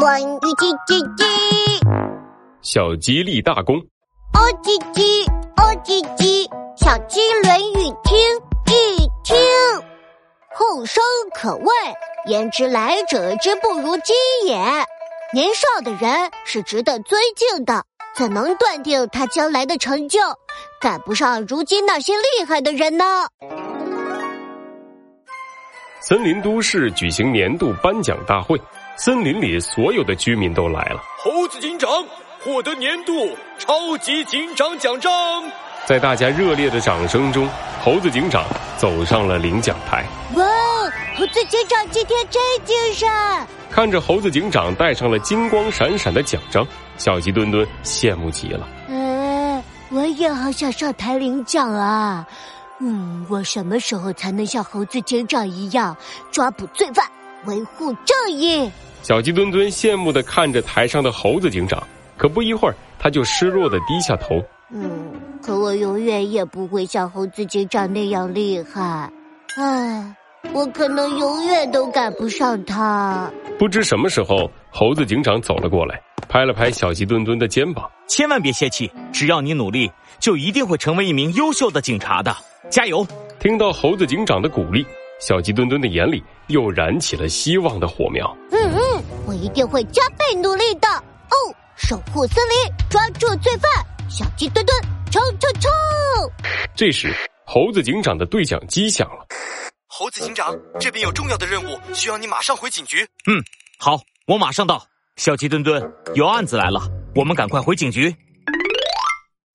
关于叽叽叽，小鸡立大功。哦叽叽，哦叽叽，小鸡论语听一听。后生可畏，焉知来者之不如鸡也？年少的人是值得尊敬的，怎能断定他将来的成就赶不上如今那些厉害的人呢？森林都市举行年度颁奖大会，森林里所有的居民都来了。猴子警长获得年度超级警长奖章。在大家热烈的掌声中，猴子警长走上了领奖台。哇，猴子警长今天真精神！看着猴子警长戴上了金光闪闪的奖章，小鸡墩墩羡慕极了。嗯，我也好想上台领奖啊。嗯，我什么时候才能像猴子警长一样抓捕罪犯、维护正义？小鸡墩墩羡慕的看着台上的猴子警长，可不一会儿，他就失落的低下头。嗯，可我永远也不会像猴子警长那样厉害。唉，我可能永远都赶不上他。不知什么时候，猴子警长走了过来，拍了拍小鸡墩墩的肩膀：“千万别泄气，只要你努力，就一定会成为一名优秀的警察的。”加油！听到猴子警长的鼓励，小鸡墩墩的眼里又燃起了希望的火苗。嗯嗯，我一定会加倍努力的。哦，守护森林，抓住罪犯，小鸡墩墩，冲冲冲！这时，猴子警长的对讲机响了。猴子警长，这边有重要的任务，需要你马上回警局。嗯，好，我马上到。小鸡墩墩，有案子来了，我们赶快回警局。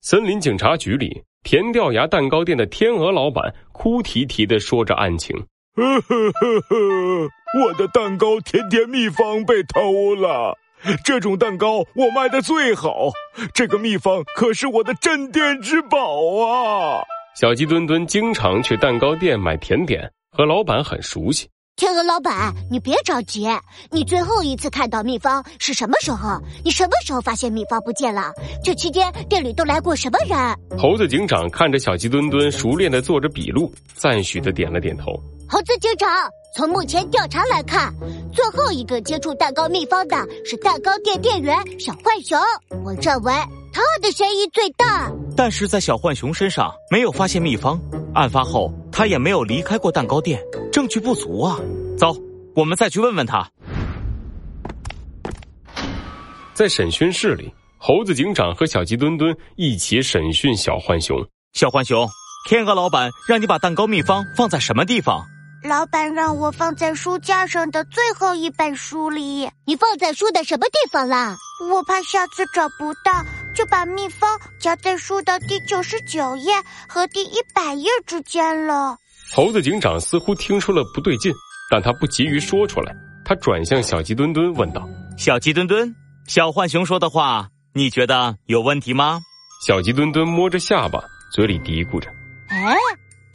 森林警察局里。甜掉牙蛋糕店的天鹅老板哭啼啼的说着案情：“呵呵呵呵，我的蛋糕甜甜秘方被偷了，这种蛋糕我卖的最好，这个秘方可是我的镇店之宝啊！”小鸡墩墩经常去蛋糕店买甜点，和老板很熟悉。天鹅老板，你别着急。你最后一次看到秘方是什么时候？你什么时候发现秘方不见了？这期间店里都来过什么人？猴子警长看着小鸡墩墩熟练的做着笔录，赞许的点了点头。猴子警长，从目前调查来看，最后一个接触蛋糕秘方的是蛋糕店店员小浣熊。我认为他的嫌疑最大。但是在小浣熊身上没有发现秘方，案发后他也没有离开过蛋糕店。证据不足啊！走，我们再去问问他。在审讯室里，猴子警长和小鸡墩墩一起审讯小浣熊。小浣熊，天鹅老板让你把蛋糕秘方放在什么地方？老板让我放在书架上的最后一本书里。你放在书的什么地方啦？我怕下次找不到，就把蜜蜂夹在书的第九十九页和第一百页之间了。猴子警长似乎听出了不对劲，但他不急于说出来。他转向小鸡墩墩问道：“小鸡墩墩，小浣熊说的话，你觉得有问题吗？”小鸡墩墩摸着下巴，嘴里嘀咕着：“哎，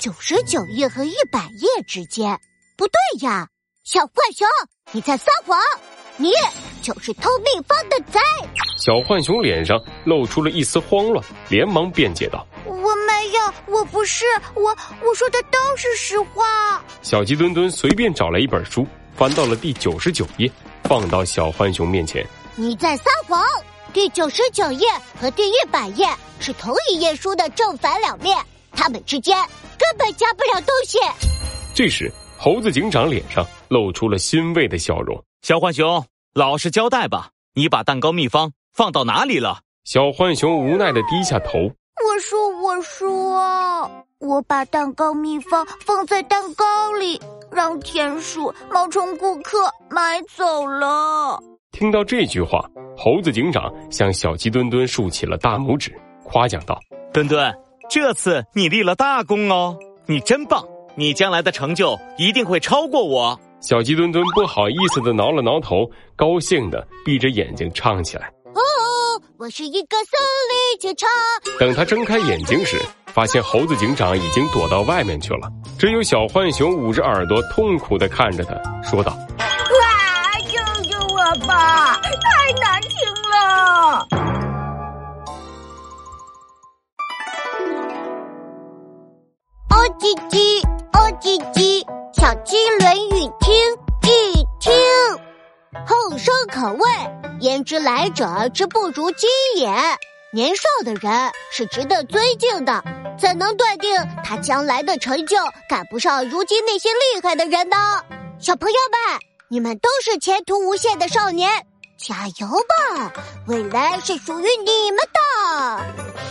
九十九页和一百页之间，不对呀！小浣熊，你在撒谎，你就是偷秘方的贼！”小浣熊脸上露出了一丝慌乱，连忙辩解道。我没有，我不是我，我说的都是实话。小鸡墩墩随便找来一本书，翻到了第九十九页，放到小浣熊面前。你在撒谎！第九十九页和第一百页是同一页书的正反两面，它们之间根本夹不了东西。这时，猴子警长脸上露出了欣慰的笑容。小浣熊，老实交代吧，你把蛋糕秘方放到哪里了？小浣熊无奈的低下头。我说，我说，我把蛋糕秘方放在蛋糕里，让田鼠、冒充顾客买走了。听到这句话，猴子警长向小鸡墩墩竖起了大拇指，夸奖道：“墩墩，这次你立了大功哦，你真棒！你将来的成就一定会超过我。”小鸡墩墩不好意思的挠了挠头，高兴的闭着眼睛唱起来。哦我是一个森林警察。等他睁开眼睛时，发现猴子警长已经躲到外面去了。只有小浣熊捂着耳朵，痛苦的看着他，说道：“啊，救救我吧！太难叽叽，哦叽叽，小鸡论语听一听。后生可畏，焉知来者之不如鸡也？年少的人是值得尊敬的，怎能断定他将来的成就赶不上如今那些厉害的人呢？小朋友们，你们都是前途无限的少年，加油吧！未来是属于你们的。